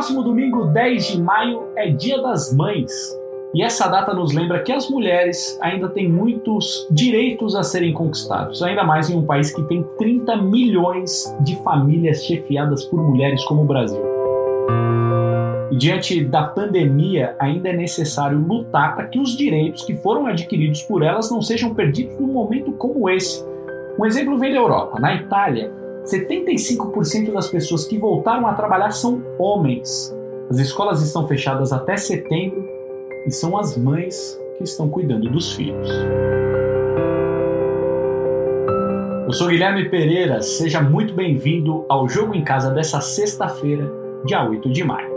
próximo domingo, 10 de maio, é Dia das Mães. E essa data nos lembra que as mulheres ainda têm muitos direitos a serem conquistados, ainda mais em um país que tem 30 milhões de famílias chefiadas por mulheres como o Brasil. E diante da pandemia, ainda é necessário lutar para que os direitos que foram adquiridos por elas não sejam perdidos num momento como esse. Um exemplo vem da Europa. Na Itália, 75% das pessoas que voltaram a trabalhar são homens. As escolas estão fechadas até setembro e são as mães que estão cuidando dos filhos. Eu sou Guilherme Pereira, seja muito bem-vindo ao Jogo em Casa dessa sexta-feira, dia 8 de maio.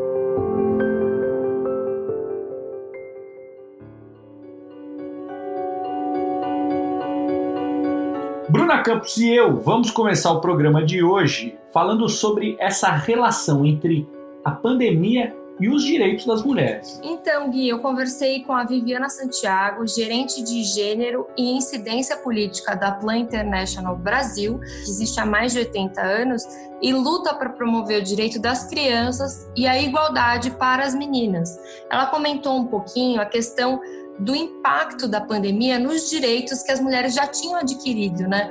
Bruna Campos e eu vamos começar o programa de hoje falando sobre essa relação entre a pandemia e os direitos das mulheres. Então, Gui, eu conversei com a Viviana Santiago, gerente de gênero e incidência política da Plan International Brasil, que existe há mais de 80 anos e luta para promover o direito das crianças e a igualdade para as meninas. Ela comentou um pouquinho a questão do impacto da pandemia nos direitos que as mulheres já tinham adquirido, né?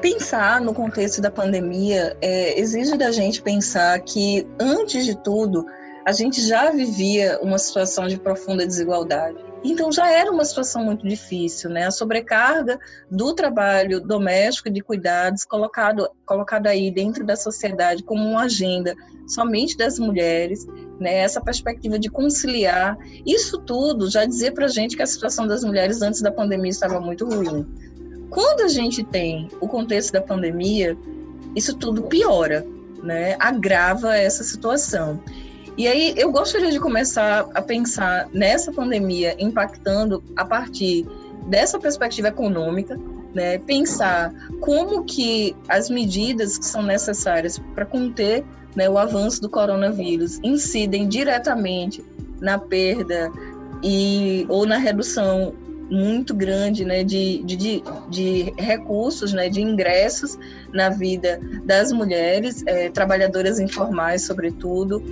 Pensar no contexto da pandemia é, exige da gente pensar que, antes de tudo, a gente já vivia uma situação de profunda desigualdade. Então já era uma situação muito difícil, né? A sobrecarga do trabalho doméstico de cuidados colocado colocado aí dentro da sociedade como uma agenda somente das mulheres, né? Essa perspectiva de conciliar, isso tudo já dizia para gente que a situação das mulheres antes da pandemia estava muito ruim. Quando a gente tem o contexto da pandemia, isso tudo piora, né? Agrava essa situação. E aí eu gostaria de começar a pensar nessa pandemia impactando a partir dessa perspectiva econômica, né? Pensar como que as medidas que são necessárias para conter né, o avanço do coronavírus incidem diretamente na perda e ou na redução muito grande né, de, de, de recursos, né, de ingressos na vida das mulheres, é, trabalhadoras informais, sobretudo.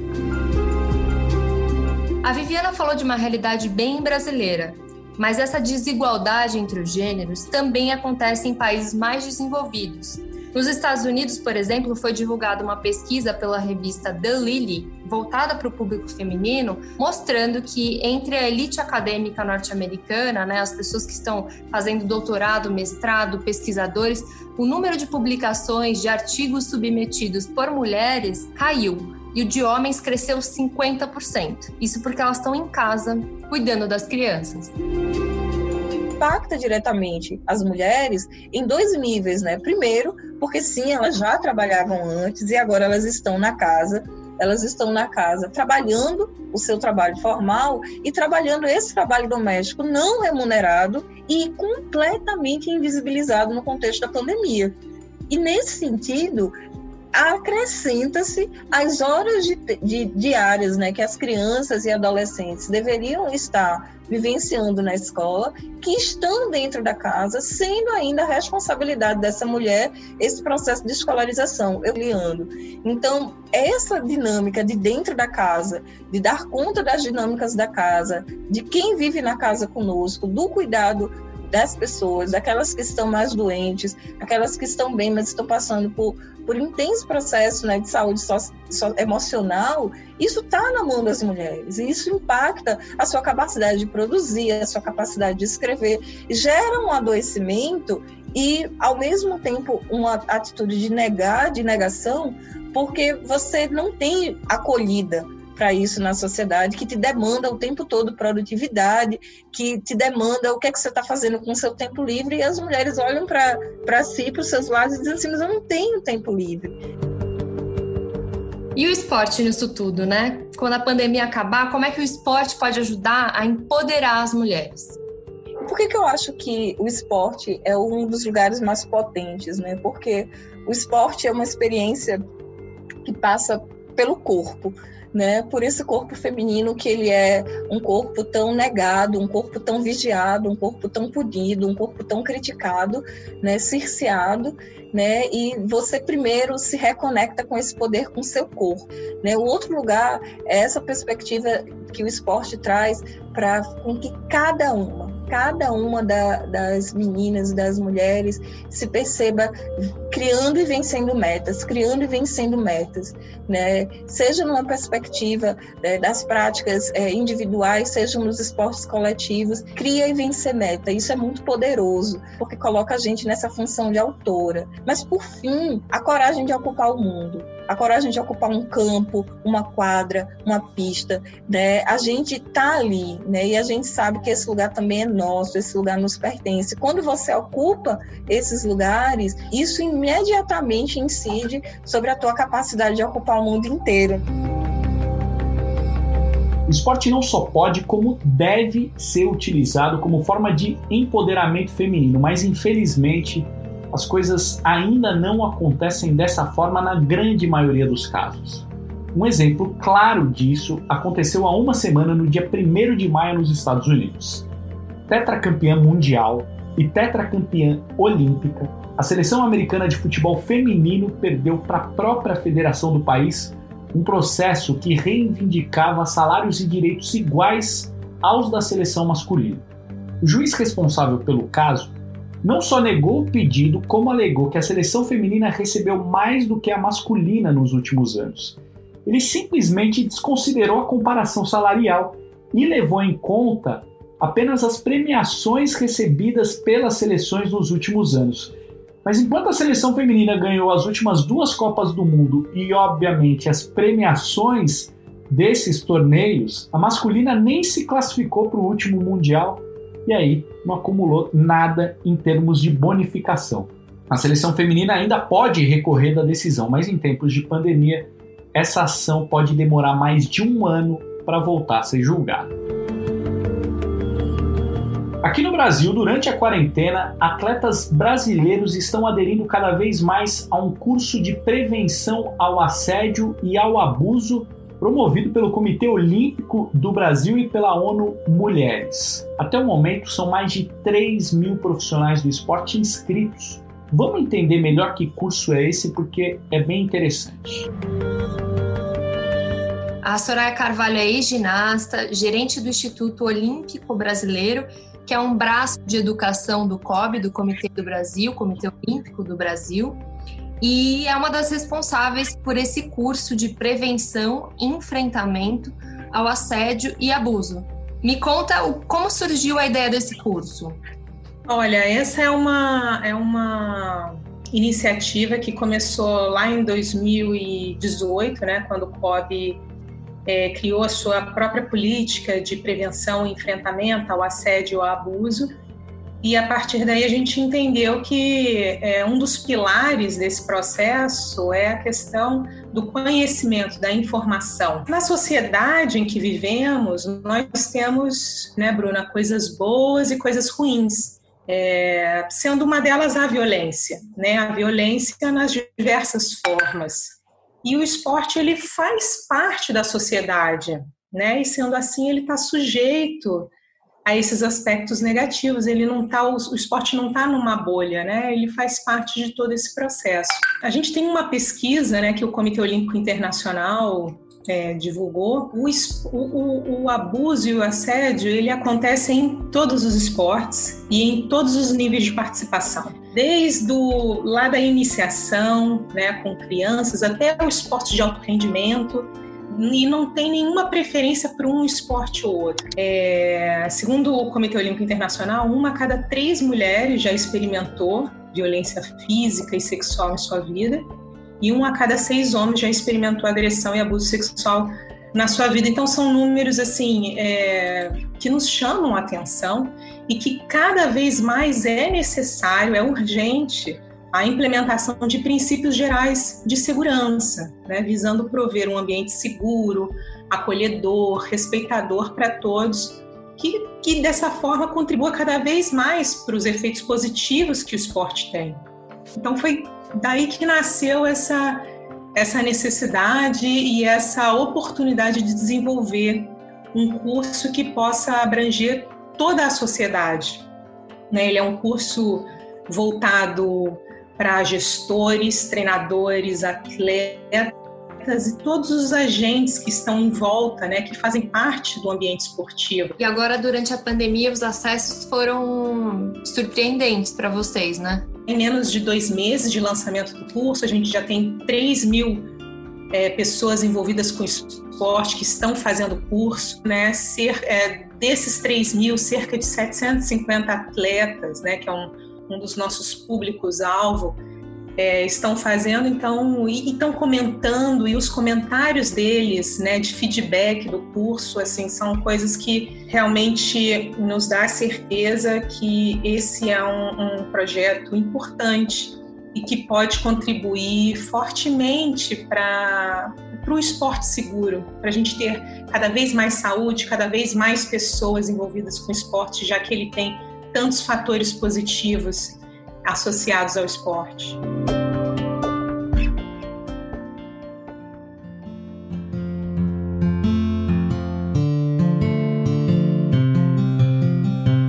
A Viviana falou de uma realidade bem brasileira, mas essa desigualdade entre os gêneros também acontece em países mais desenvolvidos. Nos Estados Unidos, por exemplo, foi divulgada uma pesquisa pela revista The Lily, voltada para o público feminino, mostrando que entre a elite acadêmica norte-americana, né, as pessoas que estão fazendo doutorado, mestrado, pesquisadores, o número de publicações de artigos submetidos por mulheres caiu e o de homens cresceu 50%. Isso porque elas estão em casa cuidando das crianças impacta diretamente as mulheres em dois níveis, né? Primeiro, porque sim, elas já trabalhavam antes e agora elas estão na casa, elas estão na casa trabalhando o seu trabalho formal e trabalhando esse trabalho doméstico não remunerado e completamente invisibilizado no contexto da pandemia. E nesse sentido, acrescenta-se as horas de, de, diárias né, que as crianças e adolescentes deveriam estar vivenciando na escola, que estão dentro da casa, sendo ainda a responsabilidade dessa mulher esse processo de escolarização, eu liando. Então, essa dinâmica de dentro da casa, de dar conta das dinâmicas da casa, de quem vive na casa conosco, do cuidado das pessoas, daquelas que estão mais doentes, aquelas que estão bem, mas estão passando por, por intenso processo né, de saúde emocional, isso está na mão das mulheres. E isso impacta a sua capacidade de produzir, a sua capacidade de escrever, gera um adoecimento e, ao mesmo tempo, uma atitude de negar, de negação, porque você não tem acolhida para isso na sociedade, que te demanda o tempo todo produtividade, que te demanda o que é que você está fazendo com o seu tempo livre, e as mulheres olham para si, para os seus lados, e dizem assim, mas eu não tenho tempo livre. E o esporte nisso tudo, né? Quando a pandemia acabar, como é que o esporte pode ajudar a empoderar as mulheres? Por que, que eu acho que o esporte é um dos lugares mais potentes, né? Porque o esporte é uma experiência que passa pelo corpo né? Por esse corpo feminino que ele é um corpo tão negado, um corpo tão vigiado, um corpo tão punido, um corpo tão criticado, né? Cerceado, né? E você primeiro se reconecta com esse poder com seu corpo, né? O outro lugar é essa perspectiva que o esporte traz para com que cada uma cada uma da, das meninas, das mulheres, se perceba criando e vencendo metas, criando e vencendo metas, né? Seja numa perspectiva né, das práticas é, individuais, seja nos esportes coletivos, cria e vence meta. Isso é muito poderoso, porque coloca a gente nessa função de autora. Mas por fim, a coragem de ocupar o mundo a coragem de ocupar um campo, uma quadra, uma pista, né? A gente tá ali, né? E a gente sabe que esse lugar também é nosso, esse lugar nos pertence. Quando você ocupa esses lugares, isso imediatamente incide sobre a tua capacidade de ocupar o mundo inteiro. O esporte não só pode, como deve ser utilizado como forma de empoderamento feminino, mas infelizmente as coisas ainda não acontecem dessa forma na grande maioria dos casos. Um exemplo claro disso aconteceu há uma semana no dia 1 de maio nos Estados Unidos. Tetracampeã mundial e tetracampeã olímpica, a seleção americana de futebol feminino perdeu para a própria federação do país um processo que reivindicava salários e direitos iguais aos da seleção masculina. O juiz responsável pelo caso não só negou o pedido, como alegou que a seleção feminina recebeu mais do que a masculina nos últimos anos. Ele simplesmente desconsiderou a comparação salarial e levou em conta apenas as premiações recebidas pelas seleções nos últimos anos. Mas enquanto a seleção feminina ganhou as últimas duas Copas do Mundo e, obviamente, as premiações desses torneios, a masculina nem se classificou para o último Mundial e aí não acumulou nada em termos de bonificação. A seleção feminina ainda pode recorrer da decisão, mas em tempos de pandemia, essa ação pode demorar mais de um ano para voltar a ser julgada. Aqui no Brasil, durante a quarentena, atletas brasileiros estão aderindo cada vez mais a um curso de prevenção ao assédio e ao abuso promovido pelo Comitê Olímpico do Brasil e pela ONU Mulheres. Até o momento, são mais de 3 mil profissionais do esporte inscritos. Vamos entender melhor que curso é esse, porque é bem interessante. A Soraya Carvalho é ex-ginasta, gerente do Instituto Olímpico Brasileiro, que é um braço de educação do COB, do Comitê do Brasil, Comitê Olímpico do Brasil e é uma das responsáveis por esse curso de prevenção e enfrentamento ao assédio e abuso. Me conta o, como surgiu a ideia desse curso. Olha, essa é uma, é uma iniciativa que começou lá em 2018, né, quando o COB é, criou a sua própria política de prevenção e enfrentamento ao assédio e ao abuso e a partir daí a gente entendeu que é, um dos pilares desse processo é a questão do conhecimento, da informação. Na sociedade em que vivemos, nós temos, né, Bruna, coisas boas e coisas ruins. É, sendo uma delas a violência, né? A violência nas diversas formas. E o esporte ele faz parte da sociedade, né? E sendo assim ele está sujeito a esses aspectos negativos. Ele não tá, o esporte não está numa bolha, né? Ele faz parte de todo esse processo. A gente tem uma pesquisa, né, que o Comitê Olímpico Internacional é, divulgou. O, o, o, abuso e o assédio ele acontece em todos os esportes e em todos os níveis de participação. Desde o, lá da iniciação, né, com crianças, até o esporte de alto rendimento e não tem nenhuma preferência para um esporte ou outro. É, segundo o Comitê Olímpico Internacional, uma a cada três mulheres já experimentou violência física e sexual em sua vida, e um a cada seis homens já experimentou agressão e abuso sexual na sua vida. Então são números assim é, que nos chamam a atenção e que cada vez mais é necessário, é urgente a implementação de princípios gerais de segurança, né, visando prover um ambiente seguro, acolhedor, respeitador para todos, que, que dessa forma contribua cada vez mais para os efeitos positivos que o esporte tem. Então foi daí que nasceu essa essa necessidade e essa oportunidade de desenvolver um curso que possa abranger toda a sociedade. Né? Ele é um curso voltado para gestores, treinadores, atletas e todos os agentes que estão em volta, né, que fazem parte do ambiente esportivo. E agora, durante a pandemia, os acessos foram surpreendentes para vocês, né? Em menos de dois meses de lançamento do curso, a gente já tem 3 mil é, pessoas envolvidas com esporte que estão fazendo curso, né? Ser, é, desses 3 mil, cerca de 750 atletas, né, que é um um dos nossos públicos-alvo, é, estão fazendo, então, e estão comentando, e os comentários deles, né, de feedback do curso, assim, são coisas que realmente nos dá certeza que esse é um, um projeto importante e que pode contribuir fortemente para o esporte seguro, para a gente ter cada vez mais saúde, cada vez mais pessoas envolvidas com o esporte, já que ele tem tantos fatores positivos associados ao esporte.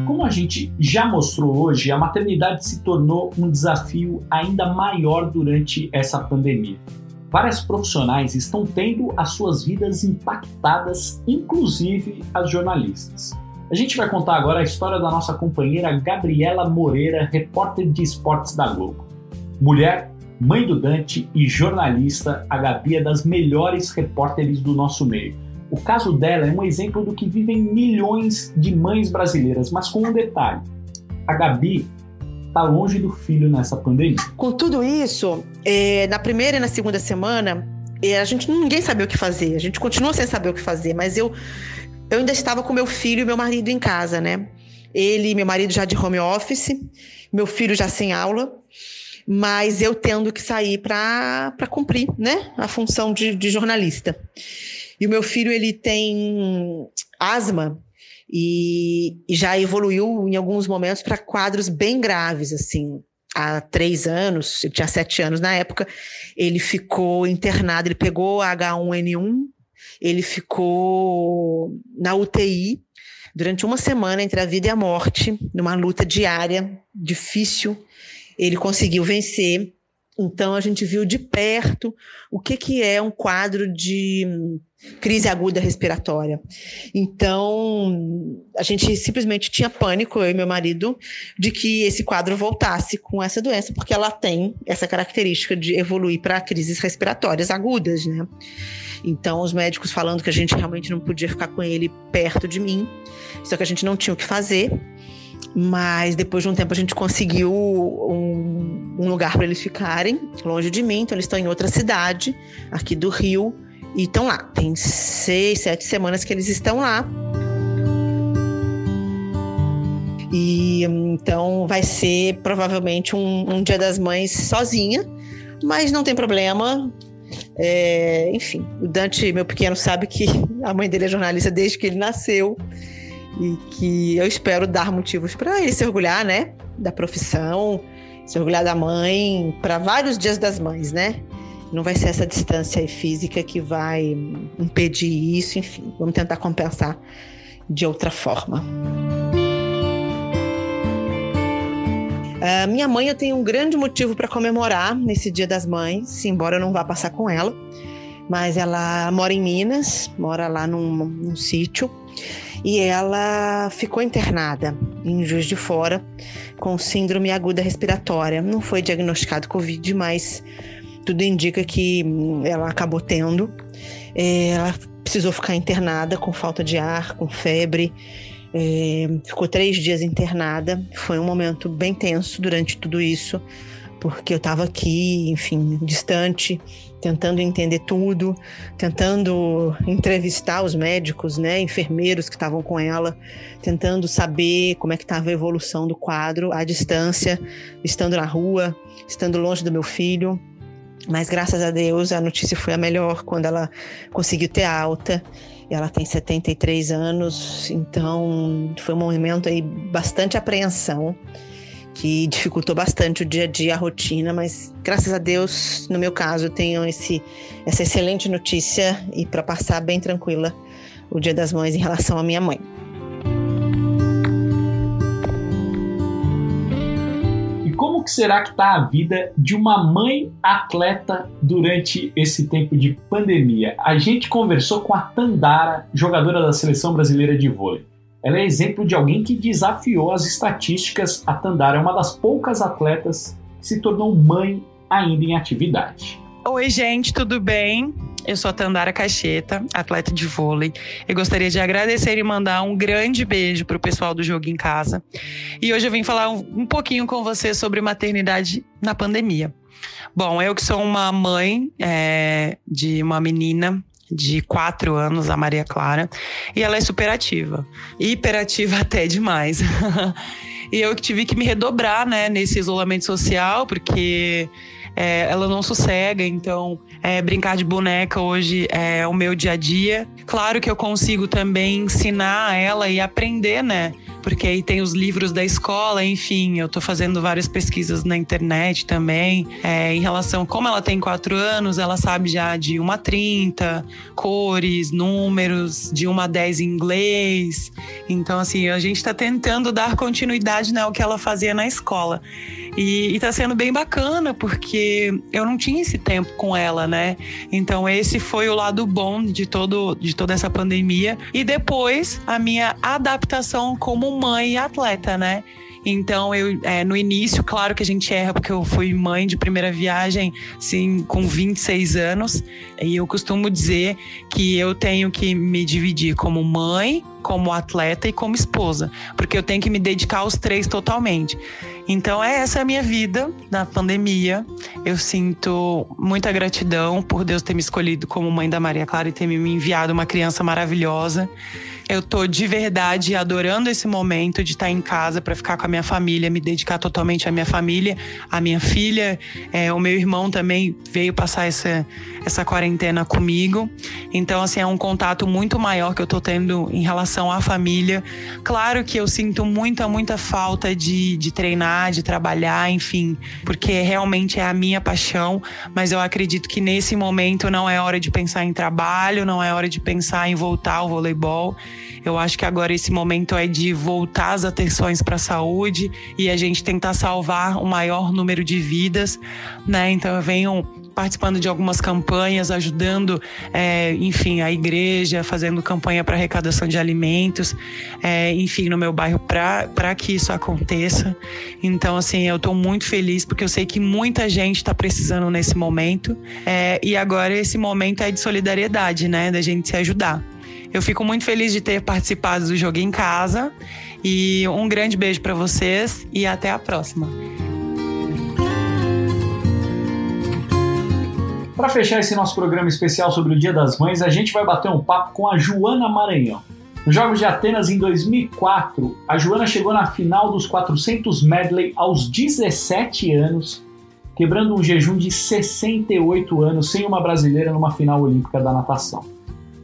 Como a gente já mostrou hoje, a maternidade se tornou um desafio ainda maior durante essa pandemia. Várias profissionais estão tendo as suas vidas impactadas, inclusive as jornalistas. A gente vai contar agora a história da nossa companheira Gabriela Moreira, repórter de esportes da Globo. Mulher, mãe do Dante e jornalista, a Gabi é das melhores repórteres do nosso meio. O caso dela é um exemplo do que vivem milhões de mães brasileiras, mas com um detalhe: a Gabi está longe do filho nessa pandemia. Com tudo isso, é, na primeira e na segunda semana, é, a gente ninguém sabia o que fazer. A gente continua sem saber o que fazer, mas eu eu ainda estava com meu filho e meu marido em casa, né? Ele, meu marido já de home office, meu filho já sem aula, mas eu tendo que sair para cumprir, né? A função de, de jornalista. E o meu filho, ele tem asma e, e já evoluiu em alguns momentos para quadros bem graves, assim. Há três anos, ele tinha sete anos na época, ele ficou internado, ele pegou H1N1 ele ficou na UTI durante uma semana entre a vida e a morte, numa luta diária, difícil. Ele conseguiu vencer. Então a gente viu de perto o que, que é um quadro de crise aguda respiratória. Então, a gente simplesmente tinha pânico, eu e meu marido, de que esse quadro voltasse com essa doença, porque ela tem essa característica de evoluir para crises respiratórias agudas, né? Então, os médicos falando que a gente realmente não podia ficar com ele perto de mim, só que a gente não tinha o que fazer. Mas depois de um tempo a gente conseguiu um, um lugar para eles ficarem longe de mim. Então, eles estão em outra cidade, aqui do Rio, e estão lá. Tem seis, sete semanas que eles estão lá. E então vai ser provavelmente um, um Dia das Mães sozinha, mas não tem problema. É, enfim, o Dante, meu pequeno, sabe que a mãe dele é jornalista desde que ele nasceu e que eu espero dar motivos para ele se orgulhar, né, da profissão, se orgulhar da mãe, para vários dias das mães, né? Não vai ser essa distância física que vai impedir isso, enfim, vamos tentar compensar de outra forma. Uh, minha mãe, eu tenho um grande motivo para comemorar nesse Dia das Mães, embora eu não vá passar com ela. Mas ela mora em Minas, mora lá num, num sítio, e ela ficou internada em Juiz de Fora com síndrome aguda respiratória. Não foi diagnosticado Covid, mas tudo indica que ela acabou tendo. É, ela precisou ficar internada com falta de ar, com febre. É, ficou três dias internada. Foi um momento bem tenso durante tudo isso, porque eu estava aqui, enfim, distante, tentando entender tudo, tentando entrevistar os médicos, né, enfermeiros que estavam com ela, tentando saber como é que estava a evolução do quadro à distância, estando na rua, estando longe do meu filho. Mas graças a Deus a notícia foi a melhor quando ela conseguiu ter alta ela tem 73 anos, então foi um momento aí bastante apreensão. Que dificultou bastante o dia a dia, a rotina, mas graças a Deus, no meu caso, tenho esse, essa excelente notícia e para passar bem tranquila o Dia das Mães em relação à minha mãe. E como que será que está a vida de uma mãe atleta durante esse tempo de pandemia? A gente conversou com a Tandara, jogadora da seleção brasileira de vôlei. Ela é exemplo de alguém que desafiou as estatísticas. A Tandara é uma das poucas atletas que se tornou mãe ainda em atividade. Oi, gente, tudo bem? Eu sou a Tandara Cacheta, atleta de vôlei. Eu gostaria de agradecer e mandar um grande beijo para o pessoal do Jogo em Casa. E hoje eu vim falar um, pouquinho com você sobre maternidade na pandemia. Bom, eu que sou uma mãe é, de uma menina de quatro anos, a Maria Clara, e ela é superativa, hiperativa até demais. e eu tive que me redobrar, né, nesse isolamento social, porque é, ela não sossega, então é, brincar de boneca hoje é o meu dia a dia. Claro que eu consigo também ensinar ela e aprender, né? Porque aí tem os livros da escola, enfim, eu estou fazendo várias pesquisas na internet também, é, em relação como ela tem quatro anos, ela sabe já de 1 a 30, cores, números, de 1 a 10 em inglês. Então, assim, a gente está tentando dar continuidade né, ao que ela fazia na escola. E, está sendo bem bacana, porque eu não tinha esse tempo com ela, né? Então, esse foi o lado bom de, todo, de toda essa pandemia. E depois, a minha adaptação mãe e atleta, né? Então, eu, é, no início, claro que a gente erra, porque eu fui mãe de primeira viagem, sim, com 26 anos. E eu costumo dizer que eu tenho que me dividir como mãe, como atleta e como esposa, porque eu tenho que me dedicar aos três totalmente. Então, é essa a minha vida na pandemia. Eu sinto muita gratidão por Deus ter me escolhido como mãe da Maria Clara e ter me enviado uma criança maravilhosa. Eu tô de verdade adorando esse momento de estar em casa para ficar com a minha família, me dedicar totalmente à minha família, à minha filha. É, o meu irmão também veio passar essa, essa quarentena comigo. Então, assim, é um contato muito maior que eu tô tendo em relação à família. Claro que eu sinto muita, muita falta de, de treinar, de trabalhar, enfim, porque realmente é a minha paixão, mas eu acredito que nesse momento não é hora de pensar em trabalho, não é hora de pensar em voltar ao voleibol. Eu acho que agora esse momento é de voltar as atenções para a saúde e a gente tentar salvar o maior número de vidas, né? Então eu venho participando de algumas campanhas, ajudando, é, enfim, a igreja, fazendo campanha para arrecadação de alimentos, é, enfim, no meu bairro para que isso aconteça. Então, assim, eu estou muito feliz porque eu sei que muita gente está precisando nesse momento é, e agora esse momento é de solidariedade, né, da gente se ajudar. Eu fico muito feliz de ter participado do Jogo em Casa e um grande beijo para vocês e até a próxima. Para fechar esse nosso programa especial sobre o Dia das Mães, a gente vai bater um papo com a Joana Maranhão. Nos Jogos de Atenas em 2004, a Joana chegou na final dos 400 medley aos 17 anos, quebrando um jejum de 68 anos sem uma brasileira numa final olímpica da natação.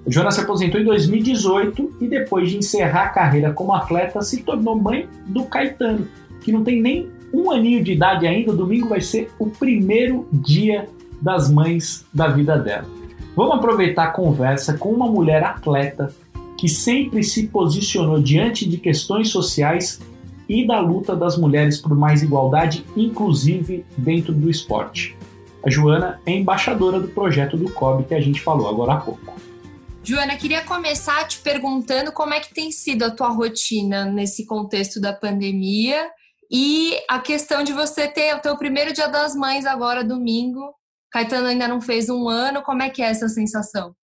O Jonas se aposentou em 2018 e depois de encerrar a carreira como atleta se tornou mãe do Caetano, que não tem nem um aninho de idade ainda. Domingo vai ser o primeiro dia das mães da vida dela. Vamos aproveitar a conversa com uma mulher atleta que sempre se posicionou diante de questões sociais e da luta das mulheres por mais igualdade, inclusive dentro do esporte. A Joana é embaixadora do projeto do COB que a gente falou agora há pouco. Joana, queria começar te perguntando como é que tem sido a tua rotina nesse contexto da pandemia e a questão de você ter o teu primeiro dia das mães agora, domingo. Caetano ainda não fez um ano, como é que é essa sensação?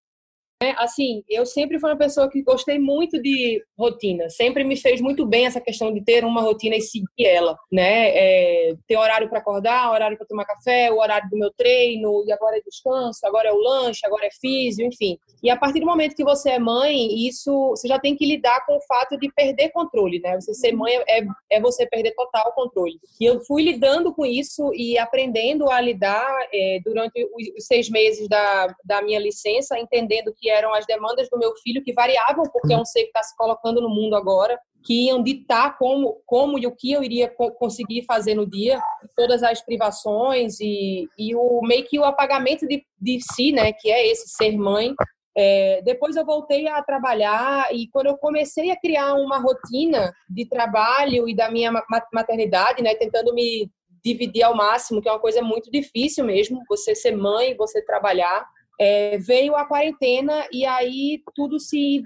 É, assim, eu sempre fui uma pessoa que gostei muito de rotina. Sempre me fez muito bem essa questão de ter uma rotina e seguir ela, né? É, ter horário para acordar, horário para tomar café, o horário do meu treino, e agora é descanso, agora é o lanche, agora é físio, enfim. E a partir do momento que você é mãe, isso você já tem que lidar com o fato de perder controle, né? Você ser mãe é, é você perder total controle. E eu fui lidando com isso e aprendendo a lidar é, durante os seis meses da, da minha licença, entendendo que eram as demandas do meu filho que variavam, porque é um ser que está se colocando no mundo agora. que iam ditar como, como e o que eu iria conseguir fazer no dia, todas as privações e, e o meio que o apagamento de, de si, né, que é esse ser mãe. É, depois eu voltei a trabalhar e quando eu comecei a criar uma rotina de trabalho e da minha maternidade, né, tentando me dividir ao máximo, que é uma coisa muito difícil mesmo, você ser mãe, você trabalhar, é, veio a quarentena e aí tudo se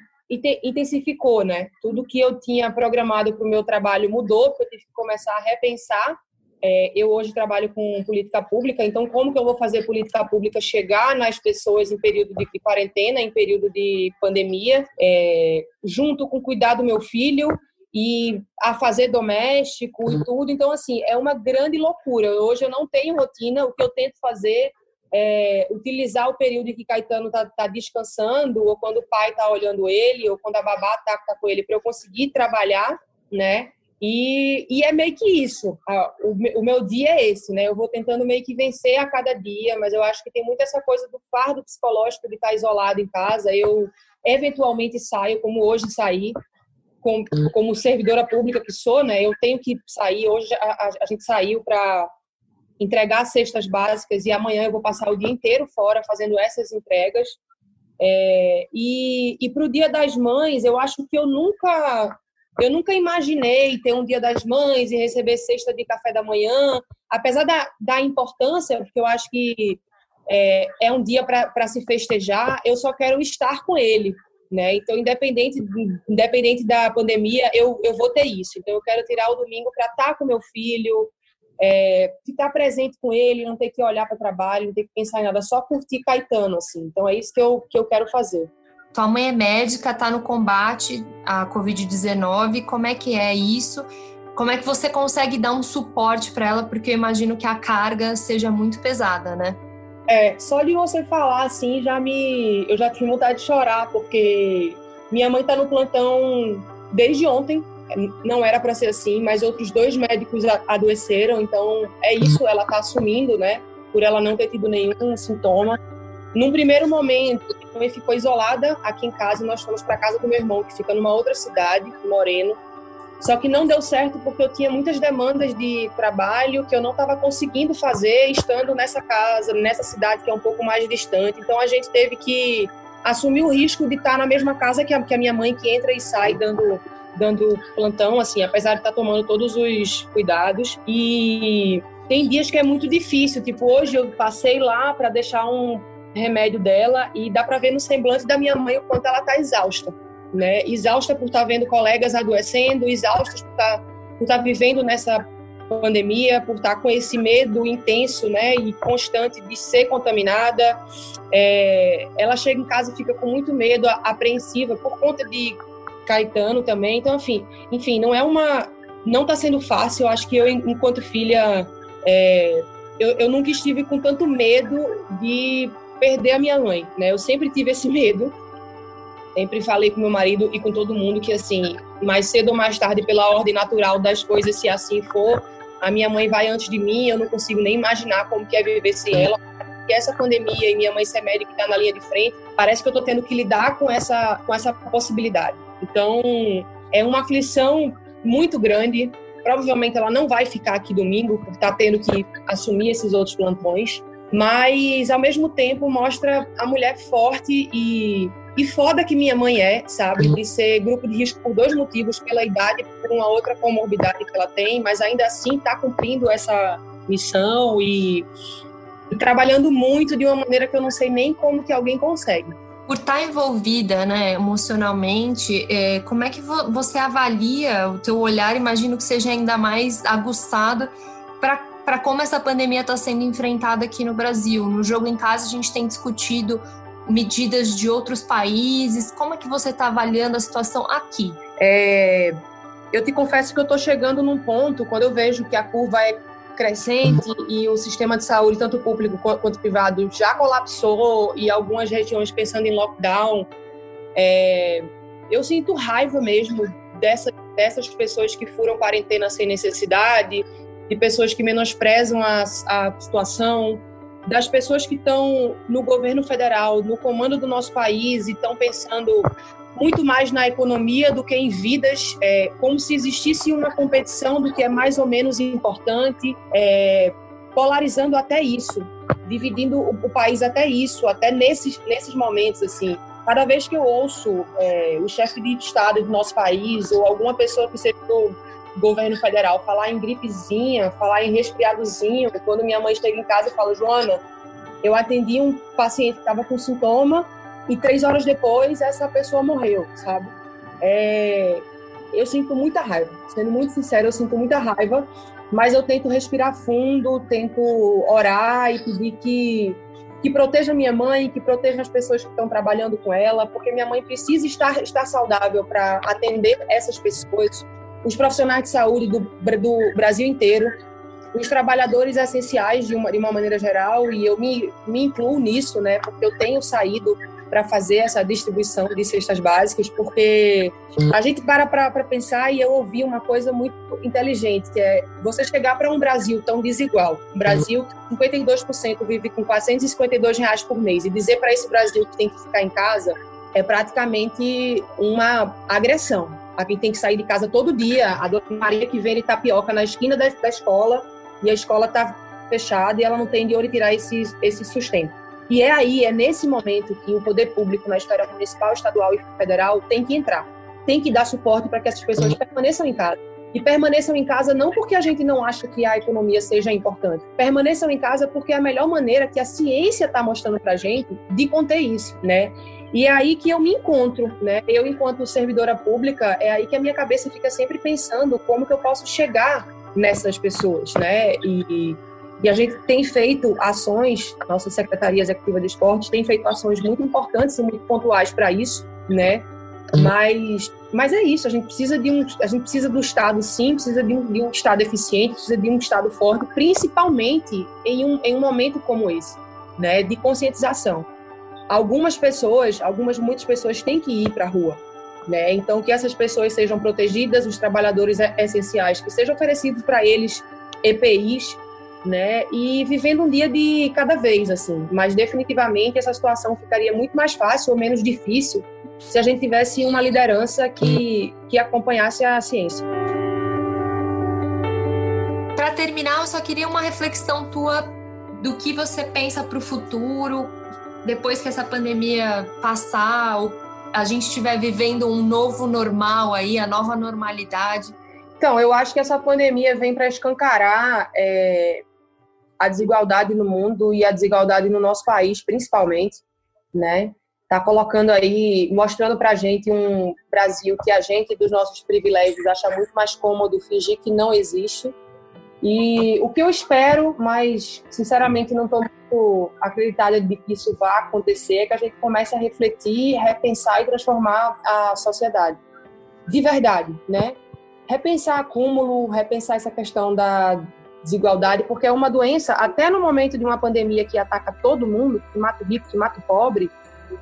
intensificou, né? Tudo que eu tinha programado para o meu trabalho mudou, porque eu tive que começar a repensar. É, eu hoje trabalho com política pública, então como que eu vou fazer política pública chegar nas pessoas em período de, de quarentena, em período de pandemia, é, junto com cuidar do meu filho e a fazer doméstico e tudo. Então, assim, é uma grande loucura. Hoje eu não tenho rotina, o que eu tento fazer é, utilizar o período em que Caetano está tá descansando, ou quando o pai está olhando ele, ou quando a babá está tá com ele, para eu conseguir trabalhar, né? E, e é meio que isso. O, o meu dia é esse, né? Eu vou tentando meio que vencer a cada dia, mas eu acho que tem muito essa coisa do fardo psicológico de estar isolado em casa. Eu eventualmente saio, como hoje saí, como, como servidora pública que sou, né? Eu tenho que sair. Hoje a, a, a gente saiu para entregar cestas básicas e amanhã eu vou passar o dia inteiro fora fazendo essas entregas. É, e e para o Dia das Mães, eu acho que eu nunca eu nunca imaginei ter um Dia das Mães e receber cesta de café da manhã, apesar da, da importância, porque eu acho que é, é um dia para se festejar, eu só quero estar com ele. Né? Então, independente, independente da pandemia, eu, eu vou ter isso. Então, eu quero tirar o domingo para estar com meu filho, é, ficar presente com ele, não ter que olhar para o trabalho, não ter que pensar em nada, só curtir Caetano, assim. Então é isso que eu, que eu quero fazer. Tua mãe é médica, está no combate à Covid-19, como é que é isso? Como é que você consegue dar um suporte para ela? Porque eu imagino que a carga seja muito pesada, né? É, só de você falar assim, já me. Eu já tive vontade de chorar, porque minha mãe está no plantão desde ontem, não era para ser assim, mas outros dois médicos adoeceram, então é isso, ela está assumindo, né, por ela não ter tido nenhum sintoma. Num primeiro momento, minha mãe ficou isolada aqui em casa nós fomos para casa do meu irmão, que fica numa outra cidade, Moreno. Só que não deu certo porque eu tinha muitas demandas de trabalho que eu não estava conseguindo fazer estando nessa casa, nessa cidade que é um pouco mais distante. Então a gente teve que assumir o risco de estar na mesma casa a, que a minha mãe, que entra e sai dando dando plantão, assim, apesar de estar tá tomando todos os cuidados. E tem dias que é muito difícil, tipo, hoje eu passei lá para deixar um remédio dela e dá para ver no semblante da minha mãe o quanto ela tá exausta, né? Exausta por estar tá vendo colegas adoecendo, exausta por tá, estar vivendo nessa pandemia, por estar com esse medo intenso, né, e constante de ser contaminada. É, ela chega em casa e fica com muito medo, apreensiva por conta de Caetano também. Então, enfim, enfim, não é uma. Não está sendo fácil. Eu acho que eu, enquanto filha, é, eu, eu nunca estive com tanto medo de perder a minha mãe, né? Eu sempre tive esse medo. Sempre falei com meu marido e com todo mundo que, assim, mais cedo ou mais tarde, pela ordem natural das coisas, se assim for, a minha mãe vai antes de mim, eu não consigo nem imaginar como que é viver sem ela. E essa pandemia e minha mãe ser médica que está na linha de frente, parece que eu estou tendo que lidar com essa, com essa possibilidade. Então, é uma aflição muito grande. Provavelmente ela não vai ficar aqui domingo, porque está tendo que assumir esses outros plantões. Mas, ao mesmo tempo, mostra a mulher forte e, e foda que minha mãe é, sabe? De ser grupo de risco por dois motivos: pela idade e por uma outra comorbidade que ela tem, mas ainda assim está cumprindo essa missão e, e trabalhando muito de uma maneira que eu não sei nem como que alguém consegue por estar envolvida, né, emocionalmente, é, como é que vo você avalia o teu olhar? Imagino que seja ainda mais aguçado para como essa pandemia está sendo enfrentada aqui no Brasil. No jogo em casa a gente tem discutido medidas de outros países. Como é que você está avaliando a situação aqui? É, eu te confesso que eu estou chegando num ponto quando eu vejo que a curva é crescente e o sistema de saúde, tanto público quanto privado, já colapsou e algumas regiões pensando em lockdown. É, eu sinto raiva mesmo dessa, dessas pessoas que furam quarentena sem necessidade, de pessoas que menosprezam a, a situação, das pessoas que estão no governo federal, no comando do nosso país e estão pensando muito mais na economia do que em vidas, é, como se existisse uma competição do que é mais ou menos importante, é, polarizando até isso, dividindo o, o, país até isso, até nesses, nesses momentos, assim. Cada vez que eu ouço é, o chefe de Estado do nosso país ou alguma pessoa que seja do governo federal falar em gripezinha, falar em resfriadozinho, quando minha mãe chega em casa e fala, Joana, eu atendi um paciente que estava com sintoma e três horas depois essa pessoa morreu, sabe? É, eu sinto muita raiva, sendo muito sincero, eu sinto muita raiva, mas eu tento respirar fundo, tento orar e pedir que que proteja minha mãe, que proteja as pessoas que estão trabalhando com ela, porque minha mãe precisa estar, estar saudável para atender essas pessoas, os profissionais de saúde do, do Brasil inteiro, os trabalhadores essenciais de uma, de uma maneira geral, e eu me, me incluo nisso, né, porque eu tenho saído para fazer essa distribuição de cestas básicas, porque a gente para para pensar e eu ouvi uma coisa muito inteligente, que é você chegar para um Brasil tão desigual, um Brasil que 52% vive com 452 reais por mês, e dizer para esse Brasil que tem que ficar em casa é praticamente uma agressão. A quem tem que sair de casa todo dia, a dona Maria que vende tapioca na esquina da, da escola e a escola está fechada e ela não tem de onde tirar esse, esse sustento. E é aí, é nesse momento que o poder público, na esfera municipal, estadual e federal, tem que entrar. Tem que dar suporte para que essas pessoas permaneçam em casa. E permaneçam em casa não porque a gente não acha que a economia seja importante. Permaneçam em casa porque é a melhor maneira que a ciência está mostrando para a gente de conter isso, né? E é aí que eu me encontro, né? Eu, enquanto servidora pública, é aí que a minha cabeça fica sempre pensando como que eu posso chegar nessas pessoas, né? E, e a gente tem feito ações, a nossa Secretaria Executiva de Esportes tem feito ações muito importantes e muito pontuais para isso, né? Mas, mas é isso, a gente precisa de um, a gente precisa do Estado, sim, precisa de um, de um Estado eficiente, precisa de um Estado forte, principalmente em um, em um momento como esse, né? De conscientização. Algumas pessoas, algumas muitas pessoas têm que ir para a rua, né? Então que essas pessoas sejam protegidas, os trabalhadores essenciais que sejam oferecidos para eles EPIs né? E vivendo um dia de cada vez, assim. Mas definitivamente essa situação ficaria muito mais fácil ou menos difícil se a gente tivesse uma liderança que, que acompanhasse a ciência. Para terminar, eu só queria uma reflexão tua do que você pensa para o futuro, depois que essa pandemia passar, ou a gente estiver vivendo um novo normal aí, a nova normalidade. Então, eu acho que essa pandemia vem para escancarar é, a desigualdade no mundo e a desigualdade no nosso país, principalmente, né? Tá colocando aí, mostrando para a gente um Brasil que a gente, dos nossos privilégios, acha muito mais cômodo fingir que não existe. E o que eu espero, mas sinceramente não estou muito acreditada de que isso vá acontecer, é que a gente comece a refletir, repensar e transformar a sociedade. De verdade, né? Repensar acúmulo, repensar essa questão da desigualdade, porque é uma doença, até no momento de uma pandemia que ataca todo mundo, que mata o rico, que mata o pobre,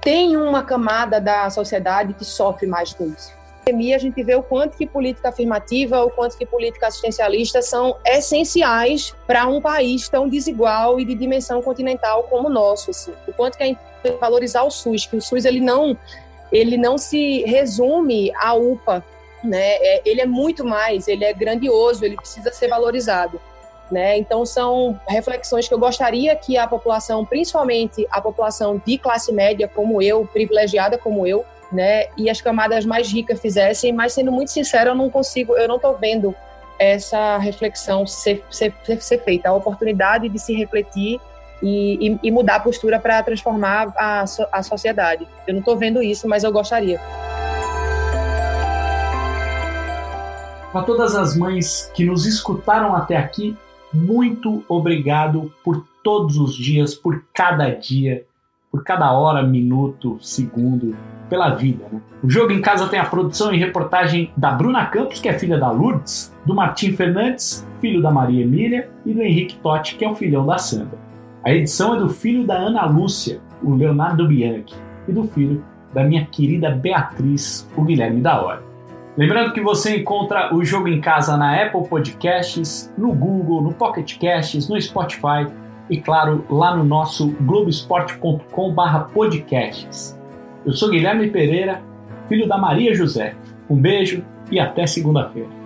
tem uma camada da sociedade que sofre mais com isso. Pandemia, a gente vê o quanto que política afirmativa, o quanto que política assistencialista são essenciais para um país tão desigual e de dimensão continental como o nosso. Assim. O quanto que é valorizar o SUS, que o SUS ele não, ele não se resume à UPA, né? É, ele é muito mais, ele é grandioso, ele precisa ser valorizado. Né? Então, são reflexões que eu gostaria que a população, principalmente a população de classe média como eu, privilegiada como eu, né, e as camadas mais ricas fizessem, mas sendo muito sincero, eu não consigo, eu não estou vendo essa reflexão ser, ser, ser, feita, a oportunidade de se refletir e, e, mudar a postura para transformar a, a sociedade. Eu não estou vendo isso, mas eu gostaria. Para todas as mães que nos escutaram até aqui, muito obrigado por todos os dias, por cada dia, por cada hora, minuto, segundo, pela vida. Né? O Jogo em Casa tem a produção e reportagem da Bruna Campos, que é filha da Lourdes, do Martim Fernandes, filho da Maria Emília, e do Henrique Totti, que é o filhão da Sandra. A edição é do filho da Ana Lúcia, o Leonardo Bianchi, e do filho da minha querida Beatriz, o Guilherme da Hora. Lembrando que você encontra o Jogo em Casa na Apple Podcasts, no Google, no Pocket Casts, no Spotify e, claro, lá no nosso globesport.com/podcasts. Eu sou Guilherme Pereira, filho da Maria José. Um beijo e até segunda-feira.